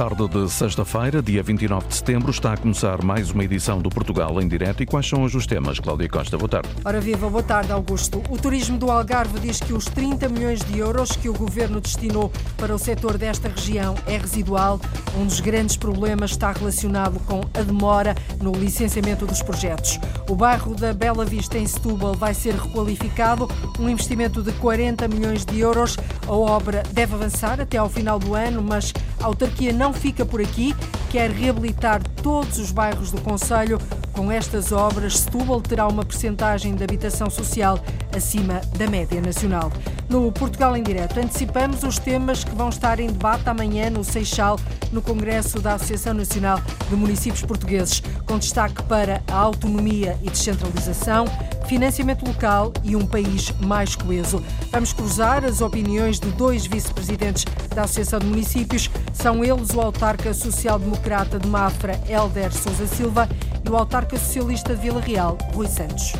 tarde de sexta-feira, dia 29 de setembro, está a começar mais uma edição do Portugal em direto. E quais são hoje os temas? Cláudia Costa, boa tarde. Ora viva, boa tarde, Augusto. O turismo do Algarve diz que os 30 milhões de euros que o governo destinou para o setor desta região é residual. Um dos grandes problemas está relacionado com a demora no licenciamento dos projetos. O bairro da Bela Vista, em Setúbal, vai ser requalificado, um investimento de 40 milhões de euros. A obra deve avançar até ao final do ano, mas a autarquia não fica por aqui, quer reabilitar todos os bairros do Conselho. Com estas obras, Setúbal terá uma percentagem de habitação social acima da média nacional. No Portugal em Direto, antecipamos os temas que vão estar em debate amanhã no Seixal, no Congresso da Associação Nacional de Municípios Portugueses, com destaque para a autonomia e descentralização, financiamento local e um país mais coeso. Vamos cruzar as opiniões de dois vice-presidentes da Associação de Municípios. São eles o autarca social-democrata de Mafra, Helder Sousa Silva, e o autarca socialista de Vila Real, Rui Santos.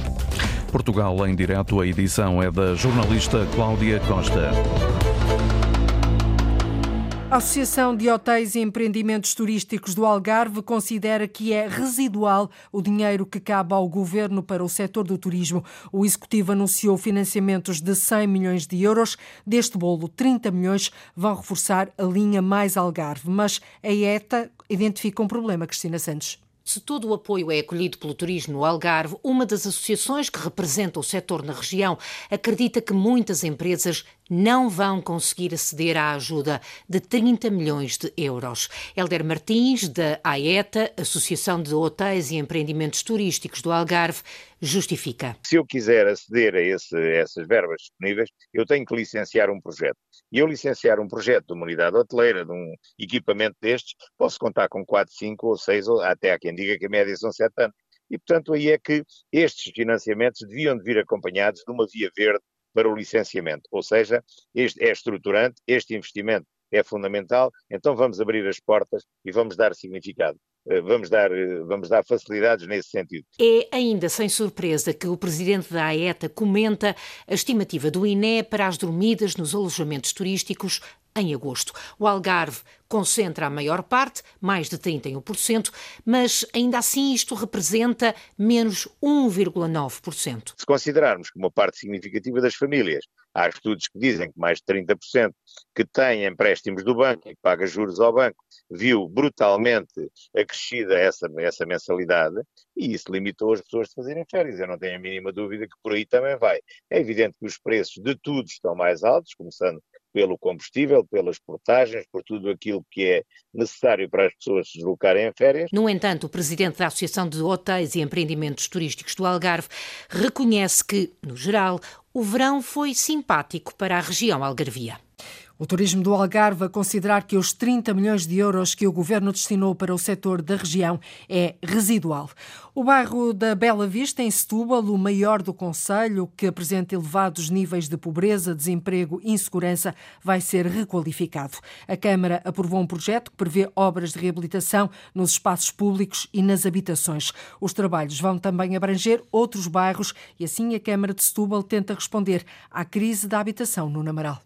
Portugal em direto, a edição é da jornalista Cláudia Costa. A Associação de Hotéis e Empreendimentos Turísticos do Algarve considera que é residual o dinheiro que cabe ao governo para o setor do turismo. O executivo anunciou financiamentos de 100 milhões de euros. Deste bolo, 30 milhões vão reforçar a linha mais Algarve. Mas a ETA identifica um problema, Cristina Santos. Se todo o apoio é acolhido pelo turismo no Algarve, uma das associações que representa o setor na região acredita que muitas empresas não vão conseguir aceder à ajuda de 30 milhões de euros. Helder Martins, da AETA, Associação de Hotéis e Empreendimentos Turísticos do Algarve, justifica. Se eu quiser aceder a, esse, a essas verbas disponíveis, eu tenho que licenciar um projeto. E eu licenciar um projeto de uma unidade hoteleira, de um equipamento destes, posso contar com 4, 5 ou 6, ou até há quem diga que a média são 7 anos. E, portanto, aí é que estes financiamentos deviam de vir acompanhados de uma via verde para o licenciamento. Ou seja, este é estruturante, este investimento é fundamental, então vamos abrir as portas e vamos dar significado. Eh, vamos dar, eh, vamos dar facilidades nesse sentido. É ainda sem surpresa que o presidente da AETA comenta a estimativa do INE para as dormidas nos alojamentos turísticos em agosto. O Algarve concentra a maior parte, mais de 31%, mas ainda assim isto representa menos 1,9%. Se considerarmos que uma parte significativa das famílias, há estudos que dizem que mais de 30% que têm empréstimos do banco e que paga juros ao banco, viu brutalmente acrescida essa, essa mensalidade e isso limitou as pessoas de fazerem férias. Eu não tenho a mínima dúvida que por aí também vai. É evidente que os preços de tudo estão mais altos, começando pelo combustível, pelas portagens, por tudo aquilo que é necessário para as pessoas se deslocarem em férias. No entanto, o presidente da Associação de Hotéis e Empreendimentos Turísticos do Algarve reconhece que, no geral, o verão foi simpático para a região algarvia. O turismo do Algarve a considerar que os 30 milhões de euros que o governo destinou para o setor da região é residual. O bairro da Bela Vista, em Setúbal, o maior do Conselho, que apresenta elevados níveis de pobreza, desemprego e insegurança, vai ser requalificado. A Câmara aprovou um projeto que prevê obras de reabilitação nos espaços públicos e nas habitações. Os trabalhos vão também abranger outros bairros e assim a Câmara de Setúbal tenta responder à crise da habitação no Namaral.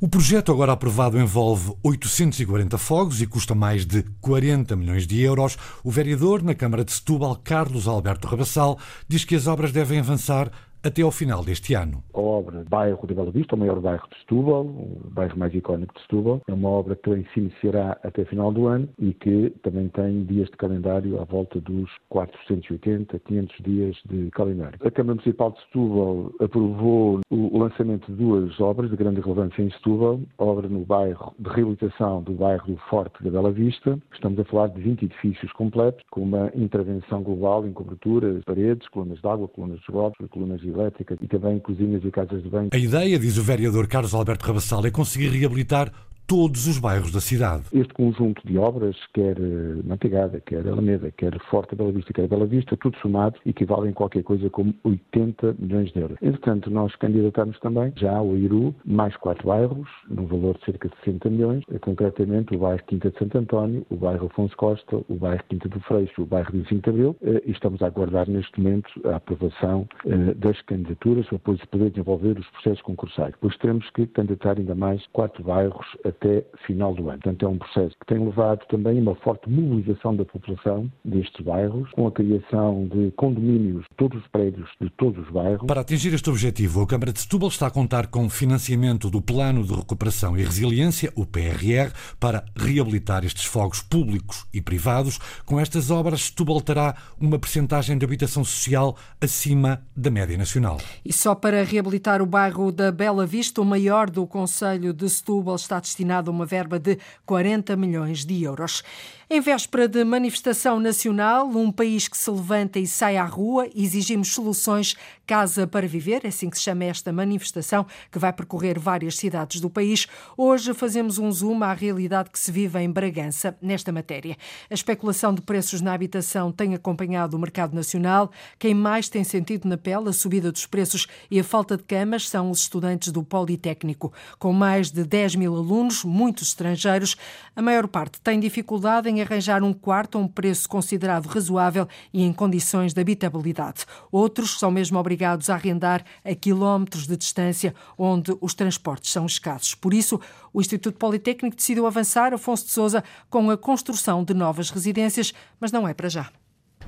O projeto agora aprovado envolve 840 fogos e custa mais de 40 milhões de euros. O vereador na Câmara de Setúbal, Carlos Alberto Rabassal, diz que as obras devem avançar até ao final deste ano. A obra Bairro de Bela Vista, o maior bairro de Setúbal, o bairro mais icónico de Setúbal, é uma obra que se iniciará até final do ano e que também tem dias de calendário à volta dos 480, 500 dias de calendário. A Câmara Municipal de Setúbal aprovou o lançamento de duas obras de grande relevância em Setúbal, obra no bairro de reabilitação do bairro do Forte da Bela Vista. Estamos a falar de 20 edifícios completos, com uma intervenção global em coberturas, paredes, colunas de água, colunas de esgotos, colunas elétricas e também cozinhas e casas de banho. A ideia, diz o vereador Carlos Alberto Rabassal, é conseguir reabilitar todos os bairros da cidade. Este conjunto de obras, quer eh, Mantegada, quer Alameda, quer Forte Bela Vista, quer Bela Vista, tudo somado, equivalem a qualquer coisa como 80 milhões de euros. Entretanto, nós candidatamos também já ao IRU mais quatro bairros, num valor de cerca de 60 milhões, eh, concretamente o bairro Quinta de Santo António, o bairro Afonso Costa, o bairro Quinta do Freixo, o bairro 25 de Abril, eh, e estamos a aguardar neste momento a aprovação das candidaturas para depois poder desenvolver os processos concursais. Depois teremos que candidatar ainda mais quatro bairros até final do ano. Portanto, é um processo que tem levado também uma forte mobilização da população destes bairros, com a criação de condomínios de todos os prédios de todos os bairros. Para atingir este objetivo, a Câmara de Setúbal está a contar com financiamento do Plano de Recuperação e Resiliência, o PRR, para reabilitar estes fogos públicos e privados. Com estas obras, Setúbal terá uma percentagem de habitação social acima da média nacional. E só para reabilitar o bairro da Bela Vista, o maior do Conselho de Setúbal, está destinado a uma verba de 40 milhões de euros. Em véspera de manifestação nacional, um país que se levanta e sai à rua, exigimos soluções Casa para Viver, é assim que se chama esta manifestação, que vai percorrer várias cidades do país. Hoje fazemos um zoom à realidade que se vive em Bragança nesta matéria. A especulação de preços na habitação tem acompanhado o mercado nacional. Quem mais tem sentido na pele a subida dos preços e a falta de camas são os estudantes do Politécnico. Com mais de 10 mil alunos, muitos estrangeiros, a maior parte tem dificuldade em arranjar um quarto a um preço considerado razoável e em condições de habitabilidade. Outros são mesmo obrigados a arrendar a quilómetros de distância onde os transportes são escassos. Por isso, o Instituto Politécnico decidiu avançar, Afonso de Souza, com a construção de novas residências, mas não é para já.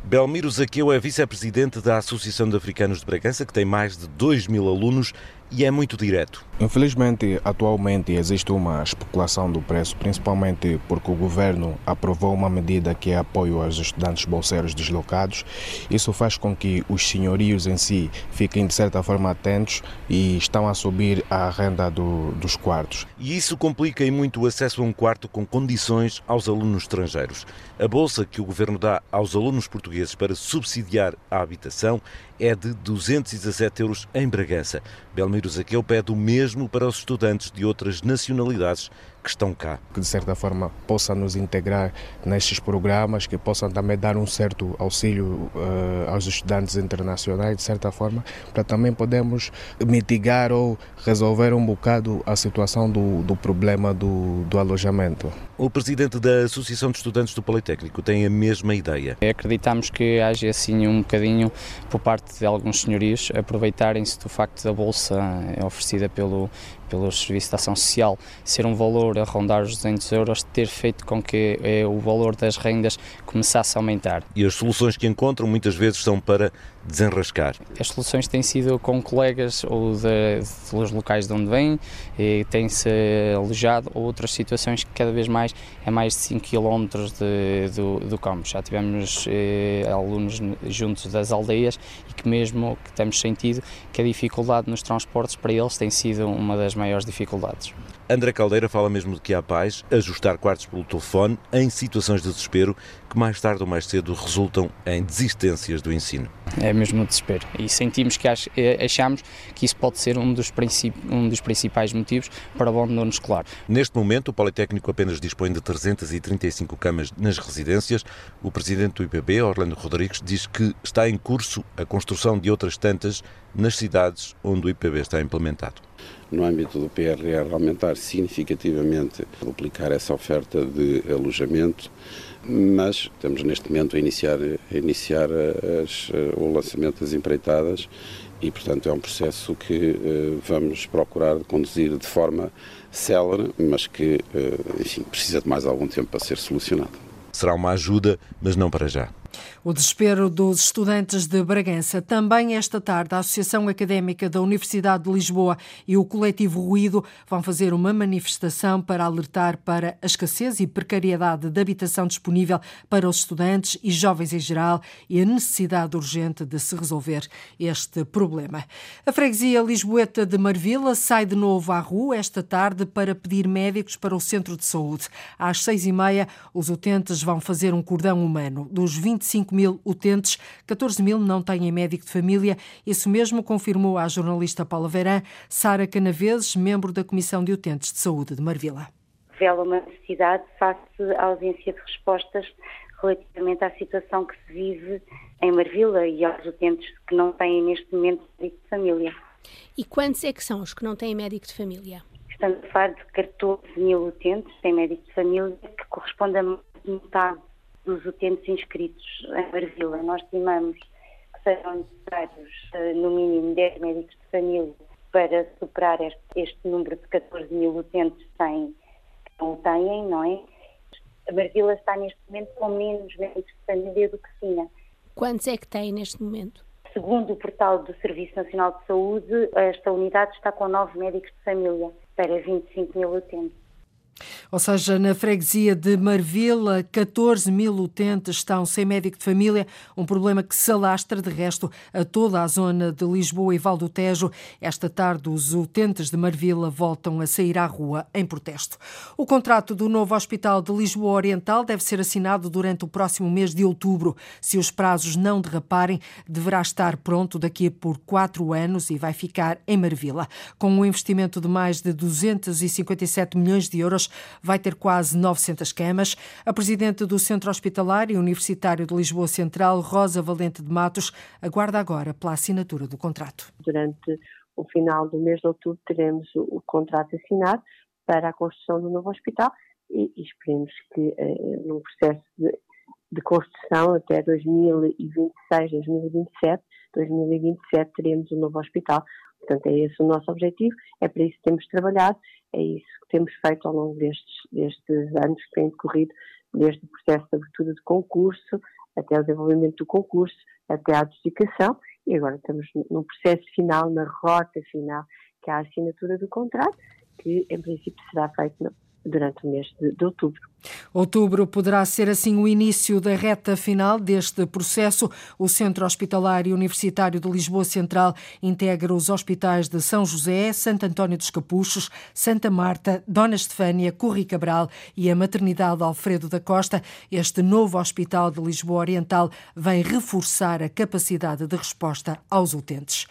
Belmiro Zaqueu é vice-presidente da Associação de Africanos de Bragança, que tem mais de 2 mil alunos e é muito direto. Infelizmente, atualmente existe uma especulação do preço, principalmente porque o governo aprovou uma medida que é apoio aos estudantes bolseiros deslocados. Isso faz com que os senhorios em si fiquem de certa forma atentos e estão a subir a renda do, dos quartos. E isso complica muito o acesso a um quarto com condições aos alunos estrangeiros. A bolsa que o governo dá aos alunos portugueses para subsidiar a habitação é de 217 euros em Bragança. Belmiro Zaqueu pede o mesmo para os estudantes de outras nacionalidades que estão cá. Que de certa forma possa nos integrar nestes programas, que possam também dar um certo auxílio uh, aos estudantes internacionais, de certa forma, para também podermos mitigar ou resolver um bocado a situação do, do problema do, do alojamento. O presidente da Associação de Estudantes do Politécnico tem a mesma ideia. Acreditamos que haja assim um bocadinho por parte de alguns senhorios aproveitarem-se do facto da bolsa oferecida pelo pelo Serviço de Ação Social, ser um valor a rondar os 200 euros, ter feito com que eh, o valor das rendas começasse a aumentar. E as soluções que encontram muitas vezes são para desenrascar? As soluções têm sido com colegas ou de, dos locais de onde vêm, têm-se alojado, ou outras situações que cada vez mais é mais de 5 km de, do, do campo. Já tivemos eh, alunos juntos das aldeias e que mesmo que temos sentido que a dificuldade nos transportes para eles tem sido uma das maiores dificuldades. André Caldeira fala mesmo de que há pais ajustar quartos pelo telefone em situações de desespero que mais tarde ou mais cedo resultam em desistências do ensino. É mesmo um desespero e sentimos que eh, achamos que isso pode ser um dos, um dos principais motivos para o abandono escolar. Neste momento, o Politécnico apenas dispõe de 335 camas nas residências. O presidente do IPB, Orlando Rodrigues, diz que está em curso a construção de outras tantas nas cidades onde o IPB está implementado no âmbito do PRR aumentar significativamente, duplicar essa oferta de alojamento, mas estamos neste momento a iniciar, a iniciar as, o lançamento das empreitadas e, portanto, é um processo que uh, vamos procurar conduzir de forma célere, mas que, uh, enfim, precisa de mais algum tempo para ser solucionado. Será uma ajuda, mas não para já. O desespero dos estudantes de Bragança. Também esta tarde, a Associação Académica da Universidade de Lisboa e o coletivo Ruído vão fazer uma manifestação para alertar para a escassez e precariedade de habitação disponível para os estudantes e jovens em geral e a necessidade urgente de se resolver este problema. A freguesia Lisboeta de Marvila sai de novo à rua esta tarde para pedir médicos para o centro de saúde. Às seis e meia, os utentes vão fazer um cordão humano. Dos 25 5 mil utentes, 14 mil não têm médico de família. Isso mesmo confirmou a jornalista Paula Verã, Sara Canaveses, membro da Comissão de Utentes de Saúde de Marvila. Revela uma necessidade face à ausência de respostas relativamente à situação que se vive em Marvila e aos utentes que não têm neste momento médico de família. E quantos é que são os que não têm médico de família? Estamos a falar de 14 mil utentes sem médico de família, que corresponde a metade dos utentes inscritos em Marvila. Nós estimamos que serão necessários, eh, no mínimo, 10 médicos de família para superar este, este número de 14 mil utentes sem não têm, não é? A Marvila está neste momento com menos médicos de família do que tinha. Quantos é que tem neste momento? Segundo o portal do Serviço Nacional de Saúde, esta unidade está com nove médicos de família para 25 mil utentes. Ou seja, na freguesia de Marvila, 14 mil utentes estão sem médico de família, um problema que se alastra, de resto, a toda a zona de Lisboa e Val do Tejo. Esta tarde, os utentes de Marvila voltam a sair à rua em protesto. O contrato do novo Hospital de Lisboa Oriental deve ser assinado durante o próximo mês de outubro. Se os prazos não derraparem, deverá estar pronto daqui por quatro anos e vai ficar em Marvila. Com um investimento de mais de 257 milhões de euros, vai ter quase 900 camas. A presidente do Centro Hospitalar e Universitário de Lisboa Central, Rosa Valente de Matos, aguarda agora pela assinatura do contrato. Durante o final do mês de outubro teremos o contrato assinado para a construção do novo hospital e, esperemos que eh, num processo de, de construção até 2026, 2027, 2027 teremos um novo hospital. Portanto, é esse o nosso objetivo, é para isso que temos trabalhado, é isso que temos feito ao longo destes, destes anos que têm decorrido, desde o processo de abertura de concurso, até o desenvolvimento do concurso, até a adjudicação, e agora estamos num processo final, na rota final, que é a assinatura do contrato, que em princípio será feito durante o mês de, de, outubro. Outubro poderá ser assim o início da reta final deste processo. O Centro Hospitalar e Universitário de Lisboa Central integra os hospitais de São José, Santo António dos Capuchos, Santa Marta, Dona Estefânia, Corri Cabral e a Maternidade Alfredo da Costa. Este novo Hospital de Lisboa Oriental vem reforçar a capacidade de resposta aos utentes.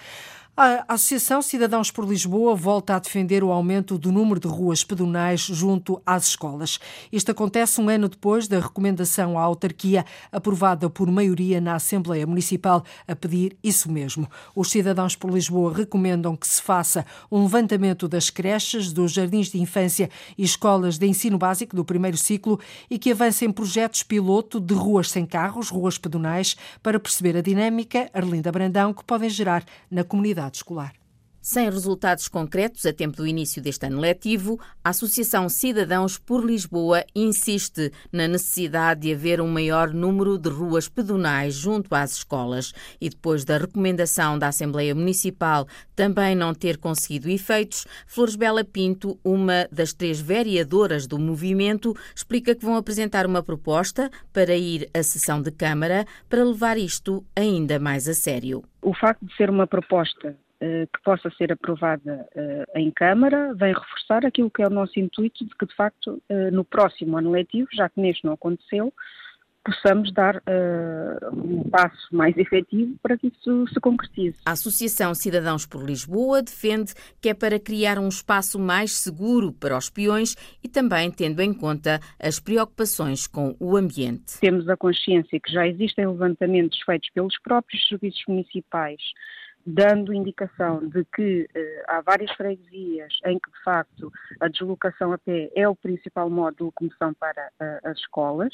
A Associação Cidadãos por Lisboa volta a defender o aumento do número de ruas pedonais junto às escolas. Isto acontece um ano depois da recomendação à autarquia aprovada por maioria na Assembleia Municipal a pedir isso mesmo. Os Cidadãos por Lisboa recomendam que se faça um levantamento das creches, dos jardins de infância e escolas de ensino básico do primeiro ciclo e que avancem projetos piloto de ruas sem carros, ruas pedonais, para perceber a dinâmica, Arlinda Brandão, que podem gerar na comunidade escolar. Sem resultados concretos a tempo do início deste ano letivo, a Associação Cidadãos por Lisboa insiste na necessidade de haver um maior número de ruas pedonais junto às escolas e depois da recomendação da Assembleia Municipal também não ter conseguido efeitos, Flores Bela Pinto, uma das três vereadoras do movimento, explica que vão apresentar uma proposta para ir à sessão de Câmara para levar isto ainda mais a sério. O facto de ser uma proposta que possa ser aprovada uh, em Câmara, vem reforçar aquilo que é o nosso intuito de que, de facto, uh, no próximo ano letivo, já que neste não aconteceu, possamos dar uh, um passo mais efetivo para que isso se concretize. A Associação Cidadãos por Lisboa defende que é para criar um espaço mais seguro para os peões e também tendo em conta as preocupações com o ambiente. Temos a consciência que já existem levantamentos feitos pelos próprios serviços municipais dando indicação de que eh, há várias freguesias em que, de facto, a deslocação a pé é o principal modo de locomoção para uh, as escolas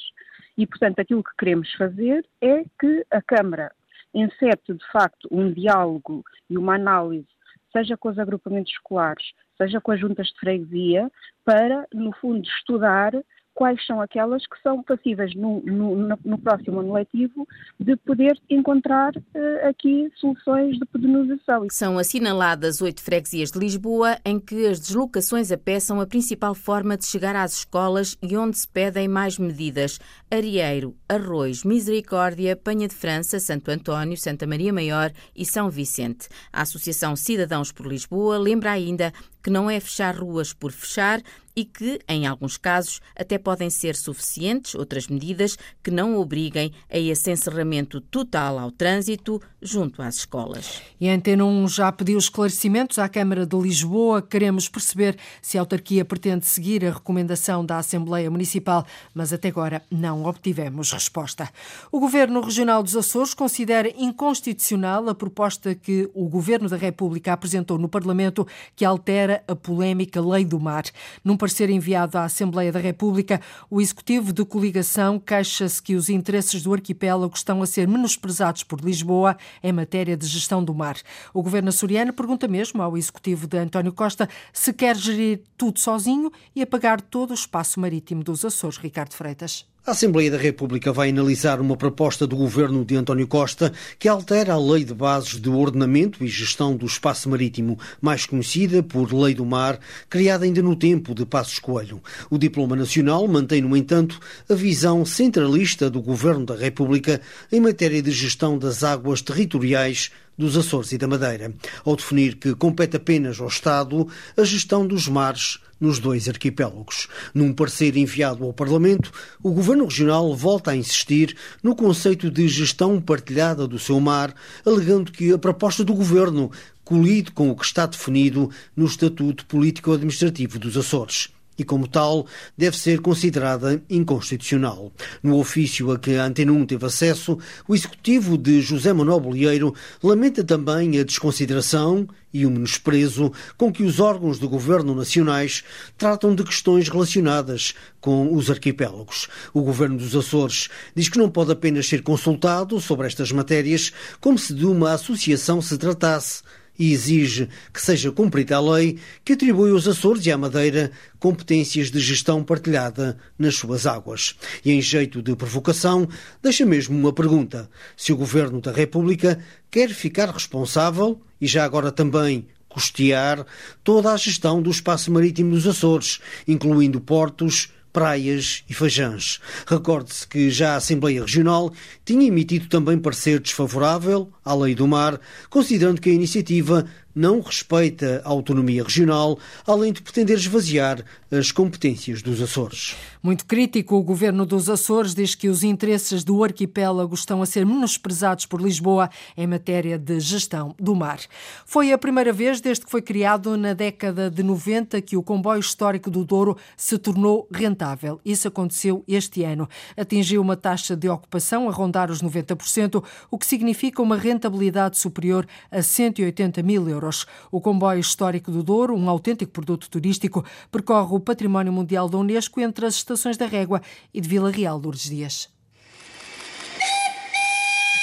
e, portanto, aquilo que queremos fazer é que a Câmara encete, de facto, um diálogo e uma análise, seja com os agrupamentos escolares, seja com as juntas de freguesia, para, no fundo, estudar quais são aquelas que são passíveis no, no, no próximo ano letivo de poder encontrar uh, aqui soluções de pedonização. São assinaladas oito freguesias de Lisboa em que as deslocações a pé são a principal forma de chegar às escolas e onde se pedem mais medidas. Arieiro, Arroz, Misericórdia, Penha de França, Santo António, Santa Maria Maior e São Vicente. A Associação Cidadãos por Lisboa lembra ainda que não é fechar ruas por fechar e que, em alguns casos, até podem ser suficientes outras medidas que não obriguem a esse encerramento total ao trânsito junto às escolas. E a Antena 1 já pediu esclarecimentos à Câmara de Lisboa. Queremos perceber se a autarquia pretende seguir a recomendação da Assembleia Municipal, mas até agora não obtivemos resposta. O Governo Regional dos Açores considera inconstitucional a proposta que o Governo da República apresentou no Parlamento que altera a polémica Lei do Mar. Num parecer enviado à Assembleia da República, o Executivo de Coligação queixa-se que os interesses do arquipélago estão a ser menosprezados por Lisboa em matéria de gestão do mar. O governo açoriano pergunta mesmo ao Executivo de António Costa se quer gerir tudo sozinho e apagar todo o espaço marítimo dos Açores. Ricardo Freitas. A Assembleia da República vai analisar uma proposta do governo de António Costa que altera a Lei de Bases de Ordenamento e Gestão do Espaço Marítimo, mais conhecida por Lei do Mar, criada ainda no tempo de Passos Coelho. O Diploma Nacional mantém, no entanto, a visão centralista do governo da República em matéria de gestão das águas territoriais dos Açores e da Madeira, ao definir que compete apenas ao Estado a gestão dos mares nos dois arquipélagos. Num parecer enviado ao Parlamento, o Governo Regional volta a insistir no conceito de gestão partilhada do seu mar, alegando que a proposta do Governo colide com o que está definido no Estatuto Político-Administrativo dos Açores e, como tal, deve ser considerada inconstitucional. No ofício a que a Antena 1 teve acesso, o executivo de José Manuel Bolieiro lamenta também a desconsideração e o menosprezo com que os órgãos do governo nacionais tratam de questões relacionadas com os arquipélagos. O governo dos Açores diz que não pode apenas ser consultado sobre estas matérias como se de uma associação se tratasse e exige que seja cumprida a lei que atribui aos Açores e à Madeira competências de gestão partilhada nas suas águas. E em jeito de provocação, deixa mesmo uma pergunta: se o Governo da República quer ficar responsável e já agora também custear toda a gestão do espaço marítimo dos Açores, incluindo portos, praias e fajãs. Recorde-se que já a Assembleia Regional tinha emitido também parecer desfavorável à Lei do Mar, considerando que a iniciativa não respeita a autonomia regional, além de pretender esvaziar as competências dos Açores. Muito crítico, o governo dos Açores diz que os interesses do arquipélago estão a ser menosprezados por Lisboa em matéria de gestão do mar. Foi a primeira vez desde que foi criado na década de 90 que o comboio histórico do Douro se tornou rentável. Isso aconteceu este ano. Atingiu uma taxa de ocupação a rondar os 90%, o que significa uma rentabilidade superior a 180 mil euros euros. O comboio histórico do Douro, um autêntico produto turístico, percorre o Património Mundial da Unesco entre as estações da Régua e de Vila Real, Lourdes Dias.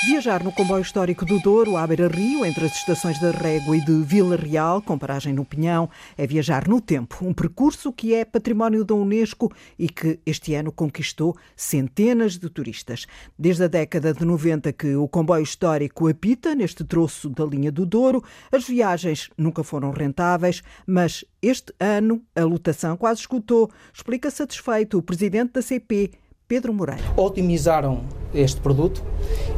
Viajar no comboio histórico do Douro, à beira-rio, entre as estações da Régua e de Vila Real, com paragem no Pinhão, é viajar no tempo. Um percurso que é património da Unesco e que este ano conquistou centenas de turistas. Desde a década de 90 que o comboio histórico apita neste troço da linha do Douro, as viagens nunca foram rentáveis, mas este ano a lotação quase esgotou. Explica satisfeito o presidente da CP, Pedro Moreira. Otimizaram este produto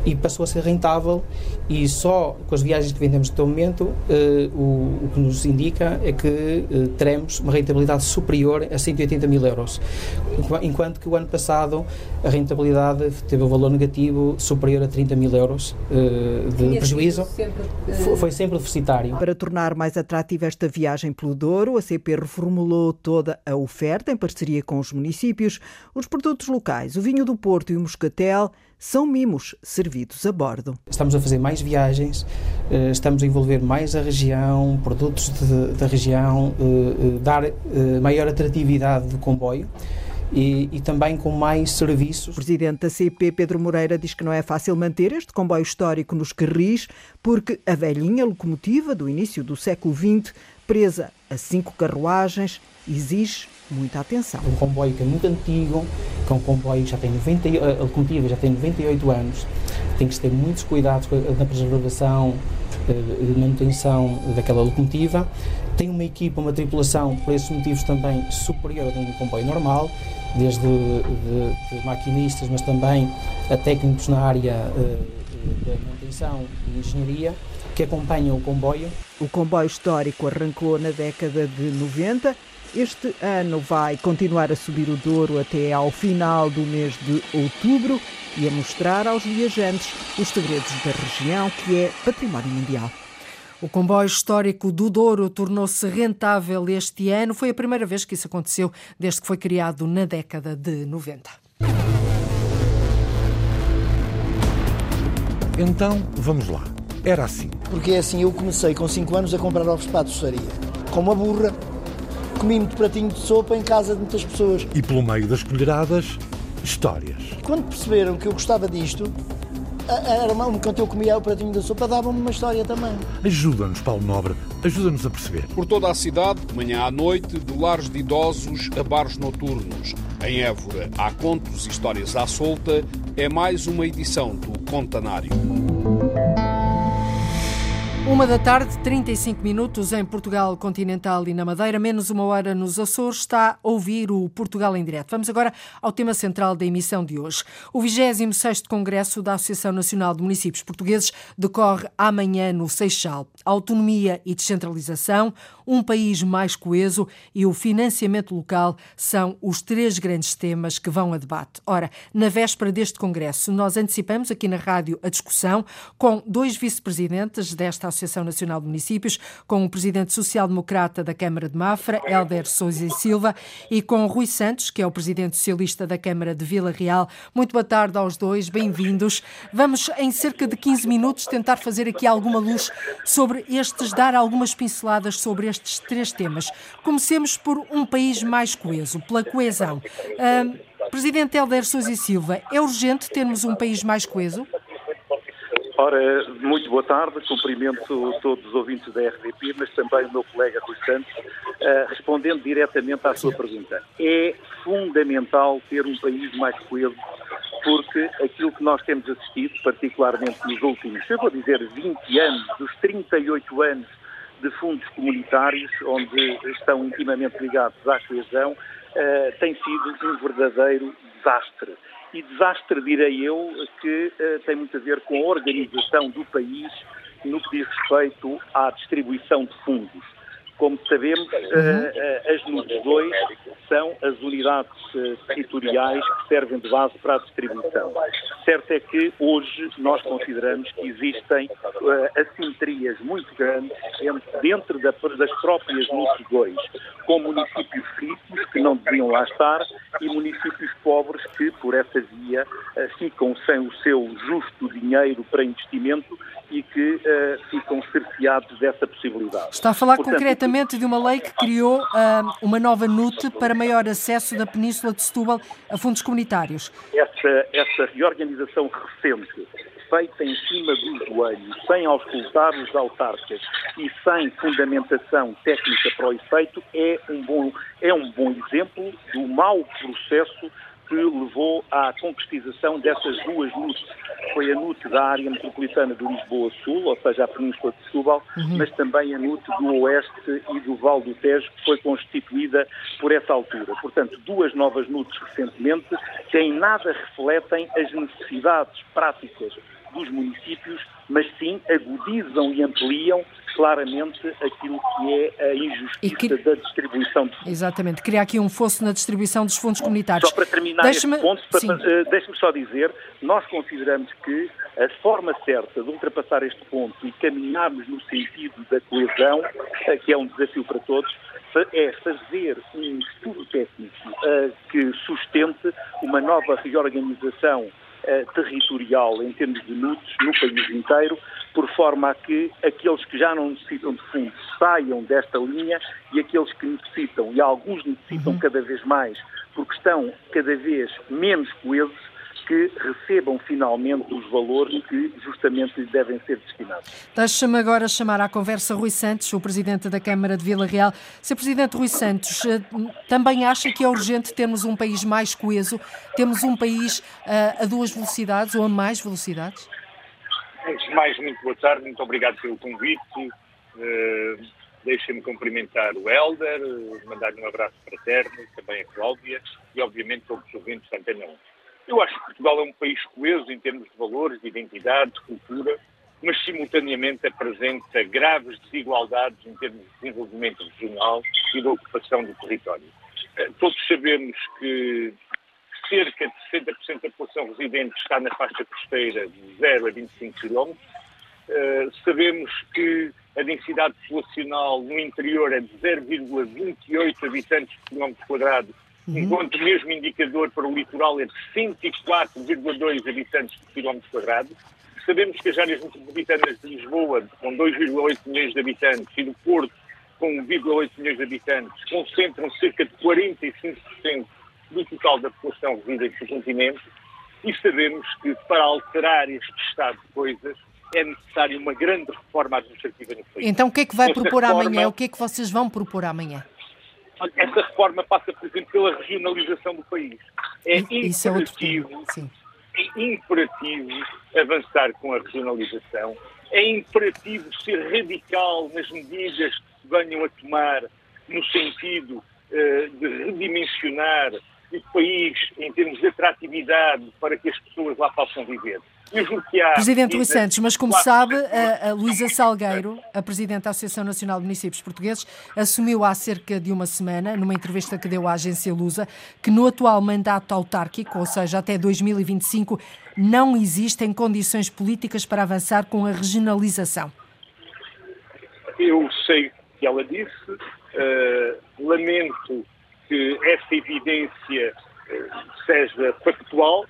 e passou a ser rentável e só com as viagens que vendemos até o momento eh, o, o, que nos indica é que eh, teremos uma rentabilidade superior a 180 mil euros enquanto que o ano passado a rentabilidade teve um valor negativo superior a 30 mil euros eh, de prejuízo sempre, foi, foi sempre deficitário. Para tornar mais atrativa esta viagem pelo Douro a CP reformulou toda a oferta em parceria com os municípios os produtos locais, o vinho do Porto e o moscatel são mimos servidos a bordo. Estamos a fazer mais viagens, eh, estamos a envolver mais a região, produtos de, da região, eh, eh, dar maior atratividade do comboio. E, e, também com mais serviços. O presidente da CP, Pedro Moreira, diz que não é fácil manter este comboio histórico nos carris, porque a velhinha locomotiva do início do século XX, presa a cinco carruagens, exige muita atenção. Um comboio que é muito antigo, que é um comboio que já tem 90, a locomotiva já tem 98 anos, tem que se ter muitos cuidados na preservação eh, e manutenção daquela locomotiva. Tem uma equipa, uma tripulação, por esses motivos também superior a um comboio normal, desde de, de maquinistas, mas também a técnicos na área eh, da manutenção e engenharia que acompanham o comboio. O comboio histórico arrancou na década de 90 este ano vai continuar a subir o Douro até ao final do mês de outubro e a mostrar aos viajantes os segredos da região, que é património mundial. O comboio histórico do Douro tornou-se rentável este ano. Foi a primeira vez que isso aconteceu desde que foi criado na década de 90. Então, vamos lá. Era assim. Porque é assim, eu comecei com 5 anos a comprar ovos para a. Com uma burra comi muito pratinho de sopa em casa de muitas pessoas. E pelo meio das colheradas, histórias. Quando perceberam que eu gostava disto, era uma, quando eu comia o pratinho da sopa, dava-me uma história também. Ajuda-nos, Paulo Nobre, ajuda-nos a perceber. Por toda a cidade, de manhã à noite, de lares de idosos a bares noturnos. Em Évora, há contos e histórias à solta, é mais uma edição do Contanário. Uma da tarde, 35 minutos em Portugal continental e na Madeira, menos uma hora nos Açores, está a ouvir o Portugal em direto. Vamos agora ao tema central da emissão de hoje. O 26º Congresso da Associação Nacional de Municípios Portugueses decorre amanhã no Seixal. Autonomia e descentralização, um país mais coeso e o financiamento local são os três grandes temas que vão a debate. Ora, na véspera deste Congresso, nós antecipamos aqui na rádio a discussão com dois vice-presidentes desta Associação Nacional de Municípios, com o presidente social-democrata da Câmara de Mafra, Helder Sousa e Silva, e com Rui Santos, que é o presidente socialista da Câmara de Vila Real. Muito boa tarde aos dois, bem-vindos. Vamos, em cerca de 15 minutos, tentar fazer aqui alguma luz sobre estes, dar algumas pinceladas sobre estes três temas. Comecemos por um país mais coeso, pela coesão. Uh, presidente Helder Sousa e Silva, é urgente termos um país mais coeso? Ora, muito boa tarde, cumprimento todos os ouvintes da RDP, mas também o meu colega Rui Santos, uh, respondendo diretamente à sua pergunta. É fundamental ter um país mais coeso, porque aquilo que nós temos assistido, particularmente nos últimos, eu vou dizer 20 anos, dos 38 anos de fundos comunitários, onde estão intimamente ligados à coesão, uh, tem sido um verdadeiro desastre e desastre, direi eu, que uh, tem muito a ver com a organização do país no que diz respeito à distribuição de fundos. Como sabemos, uhum. uh, as NUTS 2 são as unidades uh, territoriais que servem de base para a distribuição. Certo é que hoje nós consideramos que existem assimetrias muito grandes dentro da, das próprias NUTS 2, com municípios ricos que não deviam lá estar e municípios pobres que, por essa via, ficam sem o seu justo dinheiro para investimento e que ficam cerceados dessa possibilidade. Está a falar Portanto, concretamente de uma lei que criou uma nova NUT para maior acesso da Península de Setúbal a fundos comunitários. Essa, essa reorganização recente, feita em cima do joelho, sem auscultar os autarcas e sem fundamentação técnica para o efeito, é um bom, é um bom exemplo do mau processo que levou à concretização dessas duas NUTs. Foi a NUT da área metropolitana de Lisboa Sul, ou seja, a Península de Setúbal, uhum. mas também a NUT do Oeste e do Val do Tejo, que foi constituída por essa altura. Portanto, duas novas NUTs recentemente que em nada refletem as necessidades práticas dos municípios, mas sim agudizam e ampliam claramente aquilo que é a injustiça que... da distribuição de fundos. Exatamente, cria aqui um fosso na distribuição dos fundos comunitários. Só para terminar este ponto, uh, deixe-me só dizer, nós consideramos que a forma certa de ultrapassar este ponto e caminharmos no sentido da coesão, uh, que é um desafio para todos, é fazer um estudo técnico uh, que sustente uma nova reorganização territorial em termos de NUTs no país inteiro, por forma a que aqueles que já não necessitam de fundos saiam desta linha e aqueles que necessitam, e alguns necessitam uhum. cada vez mais, porque estão cada vez menos coesos, que recebam finalmente os valores que justamente lhes devem ser destinados. Deixa-me agora chamar à conversa Rui Santos, o Presidente da Câmara de Vila Real. Sr. Presidente Rui Santos, eh, também acha que é urgente termos um país mais coeso, temos um país uh, a duas velocidades ou a mais velocidades? Antes de mais, muito boa tarde, muito obrigado pelo convite. Uh, Deixem-me cumprimentar o Helder, mandar-lhe um abraço fraterno, também a Cláudia e, obviamente, todos os ouvintes da Antena 1. Eu acho que Portugal é um país coeso em termos de valores, de identidade, de cultura, mas simultaneamente apresenta graves desigualdades em termos de desenvolvimento regional e de ocupação do território. Uh, todos sabemos que cerca de 60% da população residente está na faixa costeira de 0 a 25 km. Uh, sabemos que a densidade populacional no interior é de 0,28 habitantes por quilómetro quadrado, uhum. enquanto o mesmo indicador para o litoral é de 104,2 habitantes por quilómetro quadrado. Sabemos que as áreas metropolitanas de Lisboa, com 2,8 milhões de habitantes, e do Porto, com 1,8 milhões de habitantes, concentram cerca de 45% do total da população residente no continente, e sabemos que para alterar este estado de coisas é necessária uma grande reforma administrativa no país. Então o que é que vai Esta propor reforma, amanhã? O que é que vocês vão propor amanhã? Essa reforma passa, por exemplo, pela regionalização do país. É Isso imperativo, é, é imperativo avançar com a regionalização. É imperativo ser radical nas medidas que venham a tomar no sentido uh, de redimensionar o país em termos de atratividade para que as pessoas lá possam viver. Presidente Luís Santos, mas como sabe, a, a Luísa Salgueiro, a Presidente da Associação Nacional de Municípios Portugueses, assumiu há cerca de uma semana, numa entrevista que deu à agência Lusa, que no atual mandato autárquico, ou seja, até 2025, não existem condições políticas para avançar com a regionalização. Eu sei que ela disse, uh, lamento que essa evidência uh, seja factual,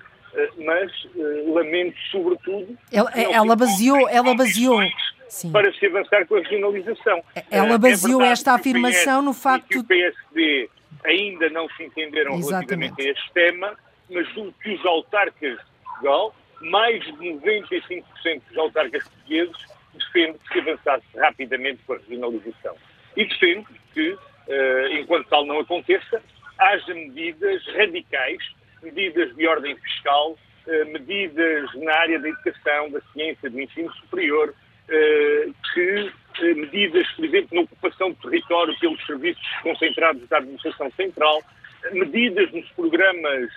mas uh, lamento sobretudo. Ela, ela baseou, ela baseou. Sim. Para se avançar com a regionalização. Ela baseou é esta afirmação PS, no facto. Que o PSD ainda não se entenderam Exatamente. relativamente a este tema, mas julgo que os autarcas de Portugal, mais de 95% dos autarcas portugueses, defende que se avançasse rapidamente com a regionalização. E defende que, uh, enquanto tal não aconteça, haja medidas radicais medidas de ordem fiscal, eh, medidas na área da educação, da ciência, do ensino superior, eh, que eh, medidas, por exemplo, na ocupação de território pelos serviços concentrados da administração central, medidas nos programas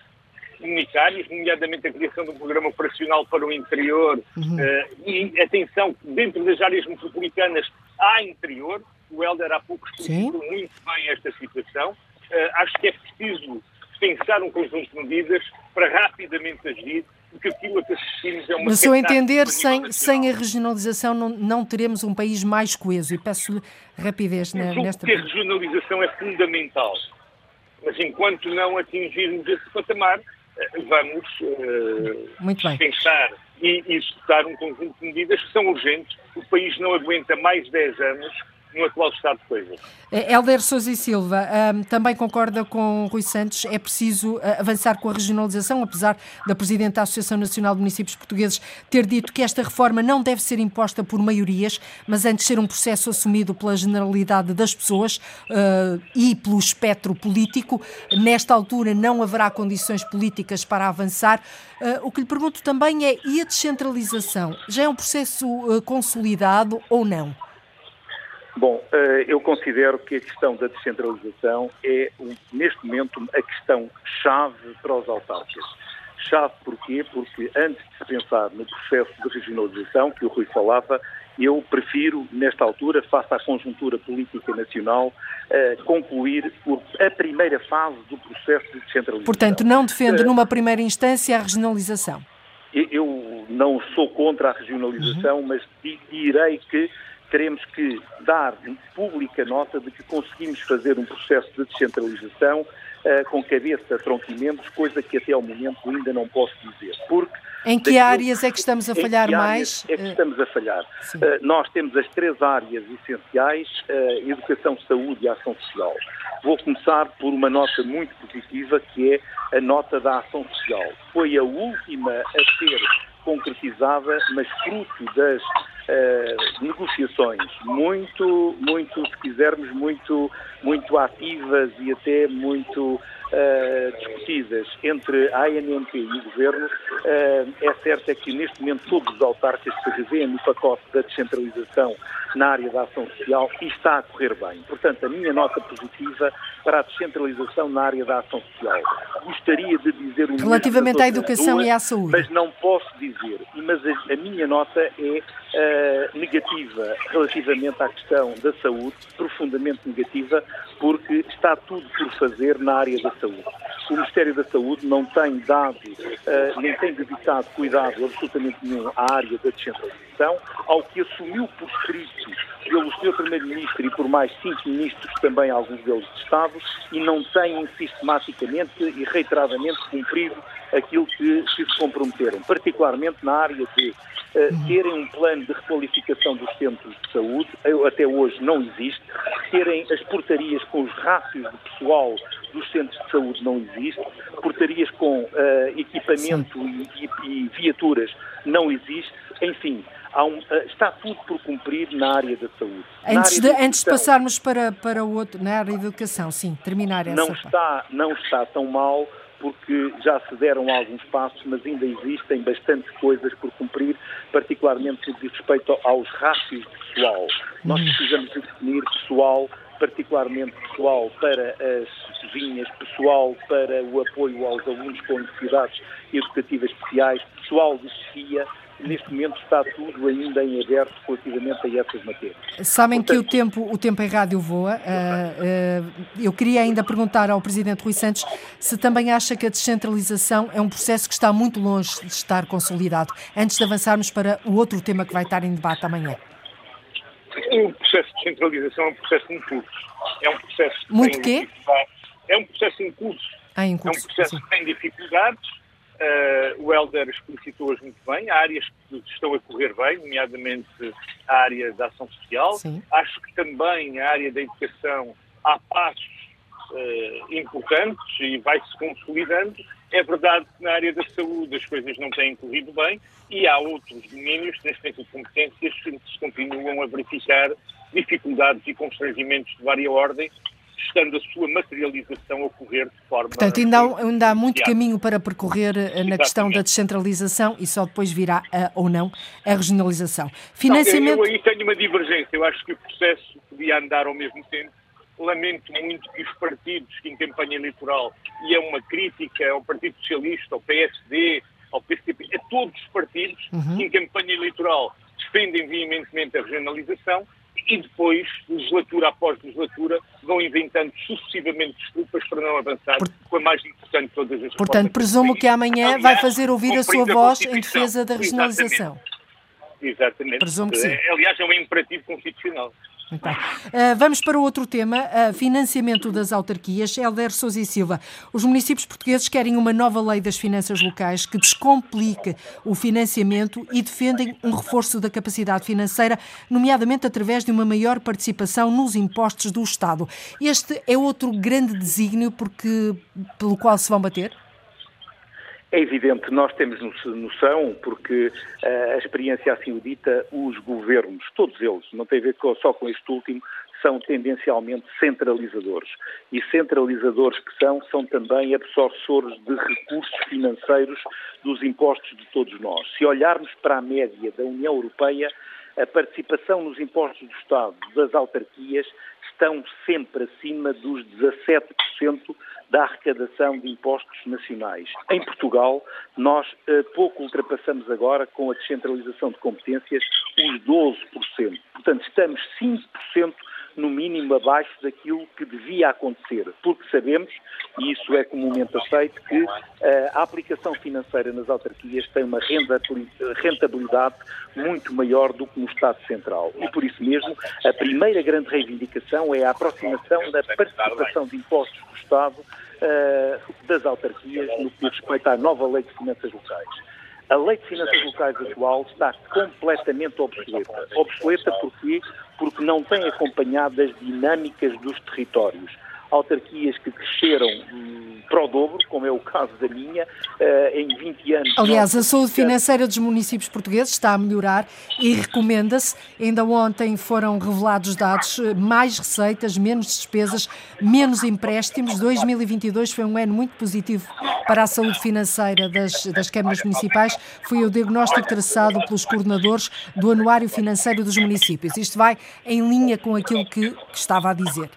comunitários, nomeadamente a criação de um programa operacional para o interior uhum. e, atenção, dentro das áreas metropolitanas há interior, o Helder há pouco explicou muito bem esta situação. acho que é preciso pensar um conjunto de medidas para rapidamente agir, porque aquilo a que assistimos é uma... No seu entender, sem, sem a regionalização não, não teremos um país mais coeso. E peço-lhe rapidez na, nesta... que a regionalização é fundamental, mas enquanto não atingirmos esse patamar, eh, vamos uh, pensar e executar um conjunto de medidas que são urgentes. O país não aguenta mais 10 anos no atual estado de coisas. Helder eh, Sousa e Silva um, também concorda com Rui Santos, é preciso uh, avançar com a regionalização, apesar da Presidente da Associação Nacional de Municípios Portugueses ter dito que esta reforma não deve ser imposta por maiorias, mas antes ser um processo assumido pela generalidade das pessoas uh, e pelo espectro político. Nesta altura não haverá condições políticas para avançar. Uh, o que lhe pergunto também é, e a descentralização? Já é um processo consolidado ou não? Bom, eh, eu considero que a questão da descentralização é, neste momento, a questão chave para os autarcas. Chave porquê? Porque antes de se pensar no processo de regionalização, que o Rui falava, eu prefiro, nesta altura, face à conjuntura política nacional, eh, concluir a primeira fase do processo de descentralização. Portanto, não defende, eh, numa primeira instância, a regionalização? Eu não sou contra a regionalização, uhum. mas direi que teremos que dar pública nota de que conseguimos fazer um processo de descentralização uh, com cabeça, tronquimentos, coisa que até ao momento ainda não posso dizer. Porque em que áreas é que estamos a falhar mais? É que estamos a falhar. Uh, nós temos as três áreas essenciais: uh, educação, saúde e ação social. Vou começar por uma nota muito positiva, que é a nota da ação social. Foi a última a ser concretizada, mas fruto das uh, negociações muito, muito, se quisermos, muito, muito ativas e até muito uh, discutidas entre a ANMP e o Governo, uh, é certo é que neste momento todos os autarcas se revêem no pacote da descentralização na área da ação social e está a correr bem. Portanto, a minha nota positiva para a descentralização na área da ação social. Gostaria de dizer... Relativamente à educação duas, e à saúde. Mas não posso dizer. Mas a, a minha nota é uh, negativa relativamente à questão da saúde, profundamente negativa, porque está tudo por fazer na área da saúde. O Ministério da Saúde não tem dado, uh, nem tem dedicado cuidado absolutamente nenhum à área da descentralização, ao que assumiu por escrito pelo Sr. Primeiro-Ministro e por mais cinco ministros, também alguns deles de Estado, e não têm sistematicamente e reiteradamente cumprido aquilo que, que se comprometeram, particularmente na área de terem um plano de requalificação dos centros de saúde, até hoje não existe, terem as portarias com os rácios de pessoal dos centros de saúde não existe, portarias com uh, equipamento e, e, viaturas não existe, enfim, um, uh, está tudo por cumprir na área da saúde. Antes, de, antes de passarmos para, para o outro, na área da educação, sim, terminar essa. Não está, não está tão mal porque já se deram alguns passos, mas ainda existem bastantes coisas por cumprir, particularmente no que diz respeito aos rácios de pessoal. Nós hum. precisamos de definir pessoal, particularmente pessoal para as cozinhas, pessoal para o apoio aos alunos com necessidades educativas especiais, pessoal de chefia, neste momento está tudo ainda em aberto relativamente a essas matérias. Sabem Portanto, que o tempo, o tempo em rádio voa. Uh, uh, eu queria ainda perguntar ao Presidente Rui Santos se também acha que a descentralização é um processo que está muito longe de estar consolidado, antes de avançarmos para o outro tema que vai estar em debate amanhã. O processo de descentralização é um processo em curso. É um processo muito quê? É um processo em curso. Ah, em curso. É um processo sim. que tem dificuldades Uh, o Helder explicitou-as muito bem. Há áreas que estão a correr bem, nomeadamente a área da ação social. Sim. Acho que também a área da educação há passos uh, importantes e vai-se consolidando. É verdade que na área da saúde as coisas não têm corrido bem e há outros domínios, neste tempo de competências, que se continuam a verificar dificuldades e constrangimentos de várias ordens estando a sua materialização a ocorrer de forma. Portanto, ainda há, ainda há muito caminho para percorrer eh, na Exatamente. questão da descentralização e só depois virá a, ou não a regionalização. Financiamento. Não, eu, eu aí tenho uma divergência. Eu acho que o processo podia andar ao mesmo tempo. Lamento muito que os partidos que em campanha eleitoral, e é uma crítica ao Partido Socialista, ao PSD, ao PCP, a todos os partidos uhum. que em campanha eleitoral defendem veementemente a regionalização, e depois, legislatura após legislatura, vão inventando sucessivamente desculpas para não avançar Por... com a mais importante de todas as Portanto, presumo que amanhã Aliás, vai fazer ouvir a sua voz em defesa da regionalização. Exatamente. Exatamente. Presumo que sim. Aliás, é um imperativo constitucional. Uh, vamos para outro tema, uh, financiamento das autarquias. Helder Sousa e Silva, os municípios portugueses querem uma nova lei das finanças locais que descomplique o financiamento e defendem um reforço da capacidade financeira, nomeadamente através de uma maior participação nos impostos do Estado. Este é outro grande desígnio porque, pelo qual se vão bater? É evidente, nós temos noção, porque uh, a experiência assim o dita, os governos, todos eles, não tem a ver só com este último, são tendencialmente centralizadores. E centralizadores que são, são também absorçores de recursos financeiros dos impostos de todos nós. Se olharmos para a média da União Europeia, a participação nos impostos do Estado das autarquias estão sempre acima dos 17% da arrecadação de impostos nacionais. Em Portugal, nós eh, pouco ultrapassamos agora, com a descentralização de competências, os 12%. Portanto, estamos 5% no mínimo abaixo daquilo que devia acontecer, porque sabemos, e isso é comumente aceito, que eh, a aplicação financeira nas autarquias tem uma rentabilidade muito maior do que no Estado Central. E por isso mesmo, a primeira grande reivindicação é a aproximação da participação de impostos do Estado uh, das autarquias no que diz respeito à nova lei de finanças locais. A lei de finanças locais atual está completamente obsoleta. Obsoleta porquê? Porque não tem acompanhado as dinâmicas dos territórios autarquias que cresceram hum, para o dobro, como é o caso da minha, uh, em 20 anos. Aliás, a saúde financeira dos municípios portugueses está a melhorar e recomenda-se. Ainda ontem foram revelados dados, eh, mais receitas, menos despesas, menos empréstimos. 2022 foi um ano muito positivo para a saúde financeira das, das câmaras municipais. Foi o diagnóstico traçado pelos coordenadores do Anuário Financeiro dos Municípios. Isto vai em linha com aquilo que, que estava a dizer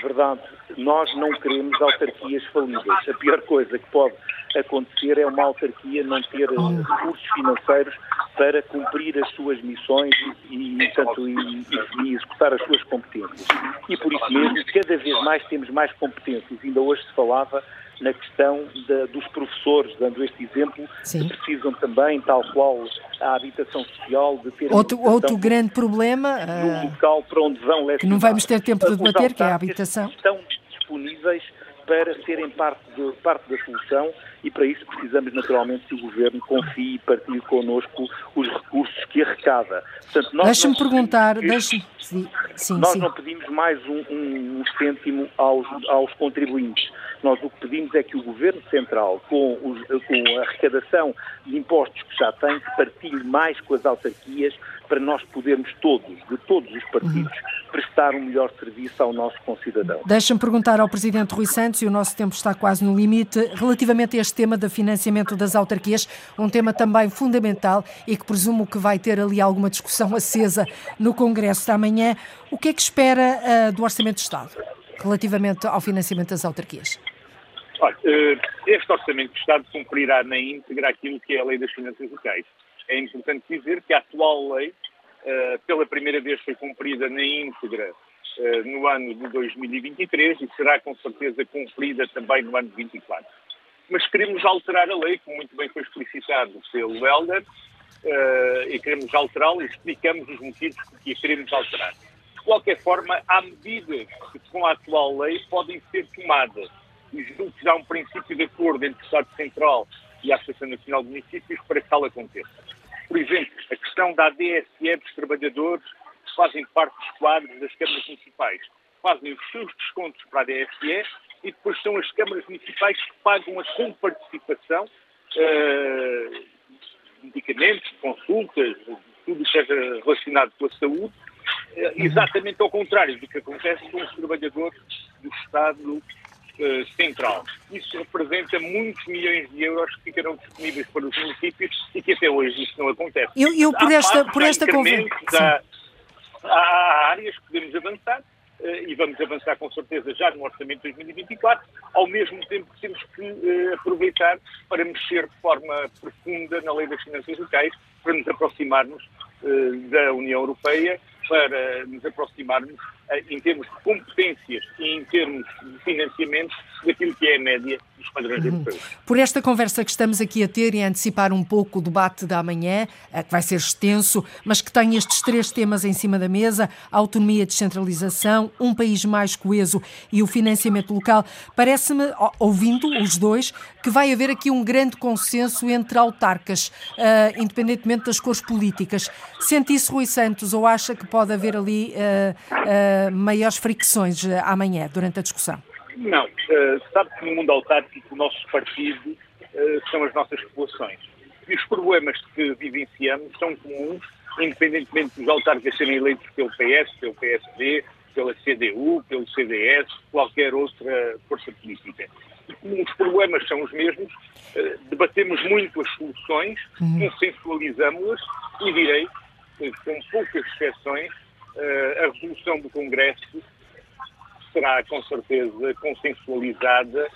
verdade, nós não queremos autarquias falidas. A pior coisa que pode acontecer é uma autarquia não ter recursos financeiros para cumprir as suas missões e, e, portanto, e, e, executar as suas competências. E por isso mesmo, cada vez mais temos mais competências. Ainda hoje se falava na questão de, dos professores, dando este exemplo, Sim. que precisam também, tal qual a habitação social, de ter outro, outro grande problema no uh, local para onde vão. Que não vamos ter tempo de debater, que é a habitação. Estão disponíveis para serem parte, de, parte da solução e para isso precisamos naturalmente que o Governo confie e partilhe connosco os recursos que arrecada. Deixa-me perguntar, deixa sim, nós sim. não pedimos mais um, um, um cêntimo aos, aos contribuintes. Nós o que pedimos é que o Governo Central, com, os, com a arrecadação de impostos que já tem, partilhe mais com as autarquias para nós podermos todos, de todos os partidos, uhum. prestar um melhor serviço ao nosso concidadão. Deixa-me perguntar ao Presidente Rui Santos, e o nosso tempo está quase no limite, relativamente a este tema de financiamento das autarquias, um tema também fundamental e que presumo que vai ter ali alguma discussão acesa no Congresso da manhã. O que é que espera uh, do Orçamento de Estado relativamente ao financiamento das autarquias? Olha, eh, este Orçamento de Estado cumprirá na íntegra aquilo que é a Lei das Finanças Locais é importante dizer que a atual lei, uh, pela primeira vez, foi cumprida na íntegra uh, no ano de 2023 e será com certeza cumprida também no ano de 2024. Mas queremos alterar a lei, como muito bem foi explicitado pelo Helder, e queremos alterá-la e explicamos os motivos que a queremos alterar. De qualquer forma, há medidas que com a atual lei podem ser tomadas. E julgo que há um princípio de acordo entre o Estado Central e a Associação Nacional de Municípios para que tal aconteça. Por exemplo, a questão da ADSE dos trabalhadores que fazem parte dos quadros das câmaras municipais. Fazem os seus descontos para a ADSE e depois são as câmaras municipais que pagam a comparticipação, uh, medicamentos, consultas, tudo que seja relacionado com a saúde, uh, exatamente ao contrário do que acontece com os trabalhadores do Estado uh, central. Isso representa muitos milhões de euros que ficarão disponíveis para os municípios e que até hoje isso não acontece. Eu, eu por esta, por esta conversa. Há, há, áreas que podemos avançar uh, e vamos avançar com certeza já no Orçamento de 2024, ao mesmo tempo que temos que uh, aproveitar para mexer de forma profunda na lei das finanças locais, para nos aproximarmos da União Europeia, para nos aproximarmos em termos de competências e em termos de financiamento daquilo que é a média dos padrões uhum. europeus. Por esta conversa que estamos aqui a ter e a antecipar um pouco o debate da manhã, eh, que vai ser extenso, mas que tem estes três temas em cima da mesa, autonomia, descentralização, um país mais coeso e o financiamento local, parece-me, ouvindo os dois, que vai haver aqui um grande consenso entre autarcas, uh, independentemente das cores políticas. Sente isso, Rui Santos, ou acha que pode haver ali uh, uh, maiores fricções amanhã, durante a discussão? Não. Uh, sabe que no mundo autárquico o nosso partido uh, são as nossas populações. E os problemas que vivenciamos são comuns, independentemente dos autárquicos serem eleitos pelo PS, pelo PSD, pela CDU, pelo CDS, qualquer outra força política. Os problemas são os mesmos, debatemos muito as soluções, uhum. consensualizamos-las e direi, com poucas exceções, a resolução do Congresso será com certeza consensualizada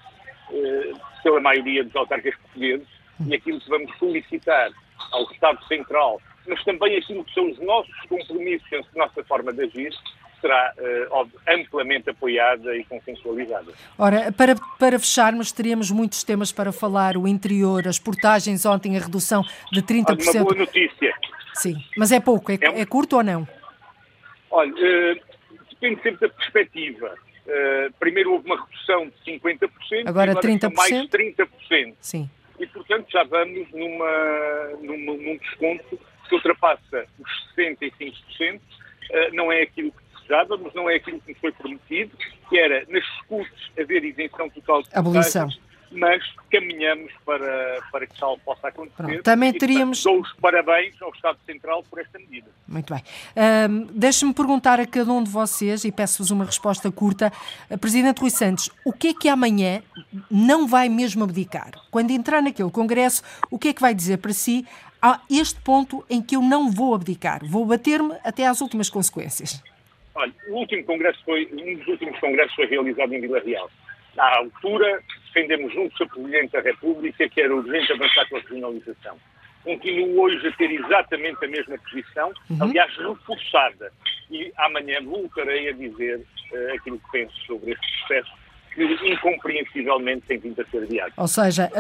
eh, pela maioria dos autarcas portugueses e aquilo que vamos solicitar ao Estado Central, mas também aquilo que são os nossos compromissos, a nossa forma de agir, será uh, amplamente apoiada e consensualizada. Ora, para, para fecharmos, teríamos muitos temas para falar, o interior, as portagens ontem, a redução de 30%. Olha, uma boa notícia. Sim, mas é pouco, é, é, é curto ou não? Olha, uh, depende sempre da perspectiva. Uh, primeiro houve uma redução de 50%, agora, agora 30%. mais 30%. Sim. E, portanto, já vamos numa, numa, num desconto que ultrapassa os 65%. Uh, eh, não é aquilo que desejava, mas não é aquilo que nos foi prometido, que era nas escutas haver isenção total de Abolição mas caminhamos para, para que tal possa acontecer. Pronto, também e, teríamos. Dou os parabéns ao Estado Central por esta medida. Muito bem. Um, Deixe-me perguntar a cada um de vocês, e peço-vos uma resposta curta. Presidente Rui Santos, o que é que amanhã não vai mesmo abdicar? Quando entrar naquele Congresso, o que é que vai dizer para si? Há este ponto em que eu não vou abdicar, vou bater-me até às últimas consequências. Olha, o último congresso foi, um dos últimos congressos foi realizado em Vila Real. À altura, defendemos juntos a Presidente da República que era urgente avançar com a regionalização. Continuo hoje a ter exatamente a mesma posição, uhum. aliás, reforçada. E amanhã voltarei a dizer uh, aquilo que penso sobre este processo que incompreensivelmente tem vindo a ser adiado. Ou seja,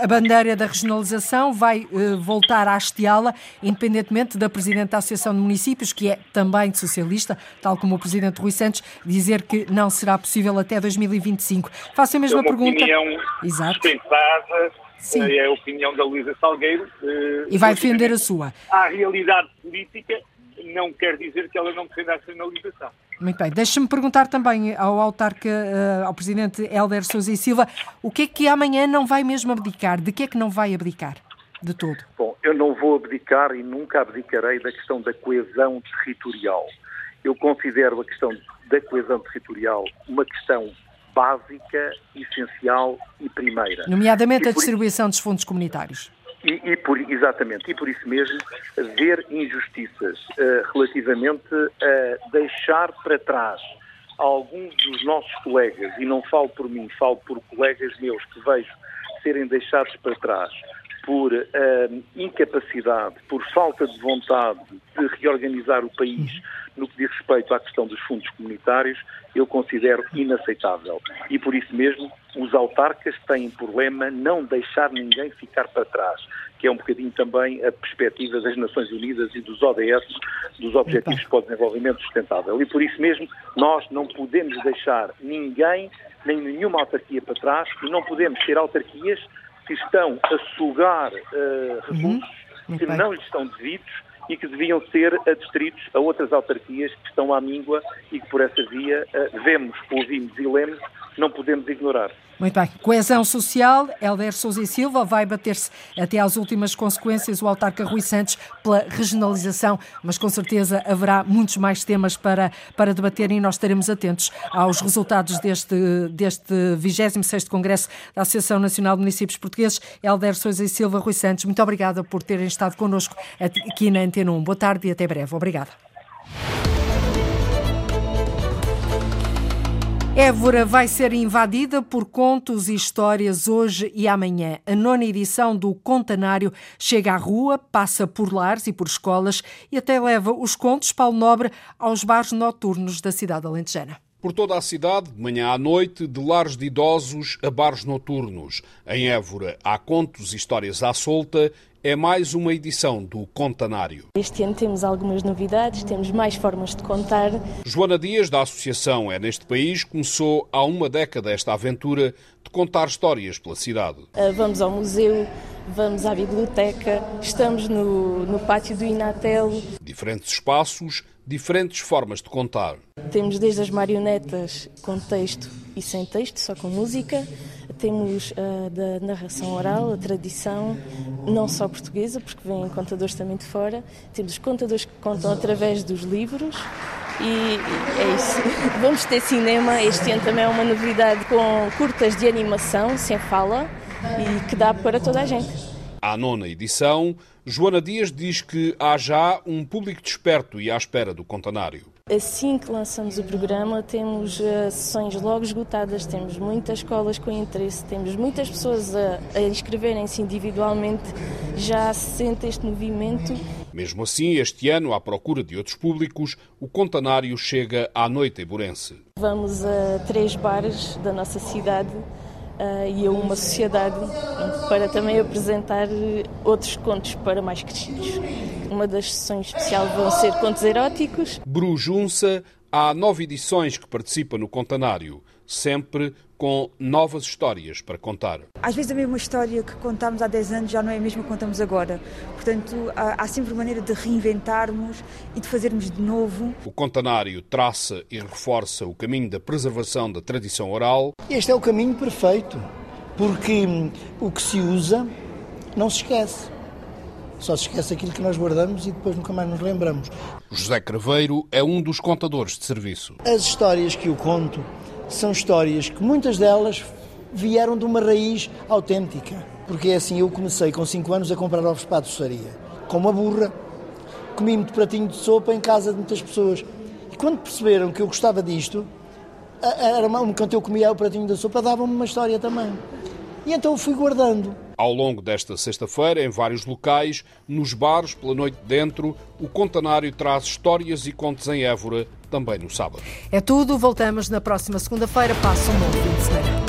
a bandeira da regionalização vai eh, voltar a hasteá-la, independentemente da Presidente da Associação de Municípios, que é também socialista, tal como o Presidente Rui Santos, dizer que não será possível até 2025. Faço a mesma é uma pergunta. Opinião Exato. Sim. é a opinião da Luísa Salgueiro. E vai defender a sua. A realidade política não quer dizer que ela não defenda a sinalização. Muito bem. Deixa-me perguntar também ao autarca, uh, ao presidente Helder Sousa e Silva, o que é que amanhã não vai mesmo abdicar? De que é que não vai abdicar? De todo? Bom, eu não vou abdicar e nunca abdicarei da questão da coesão territorial. Eu considero a questão da coesão territorial uma questão básica, essencial e primeira. Nomeadamente e a distribuição dos fundos comunitários. E, e, por, exatamente, e por isso mesmo, ver injustiças uh, relativamente a deixar para trás alguns dos nossos colegas, e não falo por mim, falo por colegas meus que vejo serem deixados para trás por uh, incapacidade, por falta de vontade de reorganizar o país no que diz respeito à questão dos fundos comunitários, eu considero inaceitável. E por isso mesmo, os autarcas têm problema não deixar ninguém ficar para trás, que é um bocadinho também a perspectiva das Nações Unidas e dos ODS, dos Objetivos para o Desenvolvimento Sustentável. E por isso mesmo, nós não podemos deixar ninguém, nem nenhuma autarquia para trás, e não podemos ter autarquias que estão a sugar uh, recursos uhum. que não lhes estão devidos e que deviam ser adstritos a outras autarquias que estão à míngua e que por essa via uh, vemos, ouvimos e lemos, não podemos ignorar. Muito bem. Coesão social, Helder Sousa e Silva vai bater-se até às últimas consequências o autarca Rui Santos pela regionalização, mas com certeza haverá muitos mais temas para, para debater e nós estaremos atentos aos resultados deste, deste 26º Congresso da Associação Nacional de Municípios Portugueses. Helder Sousa e Silva, Rui Santos, muito obrigada por terem estado connosco aqui na Antena 1. Boa tarde e até breve. Obrigada. Évora vai ser invadida por contos e histórias hoje e amanhã. A nona edição do Contanário chega à rua, passa por lares e por escolas e até leva os contos Paulo Nobre aos bares noturnos da cidade alentejana por toda a cidade, de manhã à noite, de lares de idosos a bares noturnos. Em Évora há contos e histórias à solta é mais uma edição do Contanário. Este ano temos algumas novidades, temos mais formas de contar. Joana Dias, da Associação É Neste País, começou há uma década esta aventura de contar histórias pela cidade. Ah, vamos ao museu, vamos à biblioteca, estamos no, no pátio do Inatel. Diferentes espaços, diferentes formas de contar. Temos desde as marionetas com texto e sem texto, só com música. Temos uh, da narração oral, a tradição, não só portuguesa, porque vêm contadores também de fora. Temos os contadores que contam através dos livros. E é isso. Vamos ter cinema. Este ano também é uma novidade com curtas de animação, sem fala, e que dá para toda a gente. À nona edição, Joana Dias diz que há já um público desperto e à espera do contanário. Assim que lançamos o programa, temos uh, sessões logo esgotadas, temos muitas escolas com interesse, temos muitas pessoas a, a inscreverem-se individualmente, já se sente este movimento. Mesmo assim, este ano, à procura de outros públicos, o Contanário chega à noite em Burense. Vamos a três bares da nossa cidade uh, e a uma sociedade para também apresentar outros contos para mais crescidos. Uma das sessões especiais vão ser contos eróticos. Brujunça, há nove edições que participa no Contanário, sempre com novas histórias para contar. Às vezes a mesma história que contámos há 10 anos já não é a mesma que contamos agora. Portanto, há sempre maneira de reinventarmos e de fazermos de novo. O Contanário traça e reforça o caminho da preservação da tradição oral. Este é o caminho perfeito, porque o que se usa não se esquece. Só se esquece aquilo que nós guardamos e depois nunca mais nos lembramos. José Craveiro é um dos contadores de serviço. As histórias que eu conto são histórias que muitas delas vieram de uma raiz autêntica. Porque é assim, eu comecei com 5 anos a comprar ovos para a doçaria, com uma burra, comi muito pratinho de sopa em casa de muitas pessoas. E quando perceberam que eu gostava disto, era uma, enquanto eu comia o pratinho da sopa, dava-me uma história também. E então eu fui guardando. Ao longo desta sexta-feira, em vários locais, nos bares, pela noite dentro, o Contanário traz histórias e contos em Évora, também no sábado. É tudo, voltamos na próxima segunda-feira. Passa um bom fim de semana.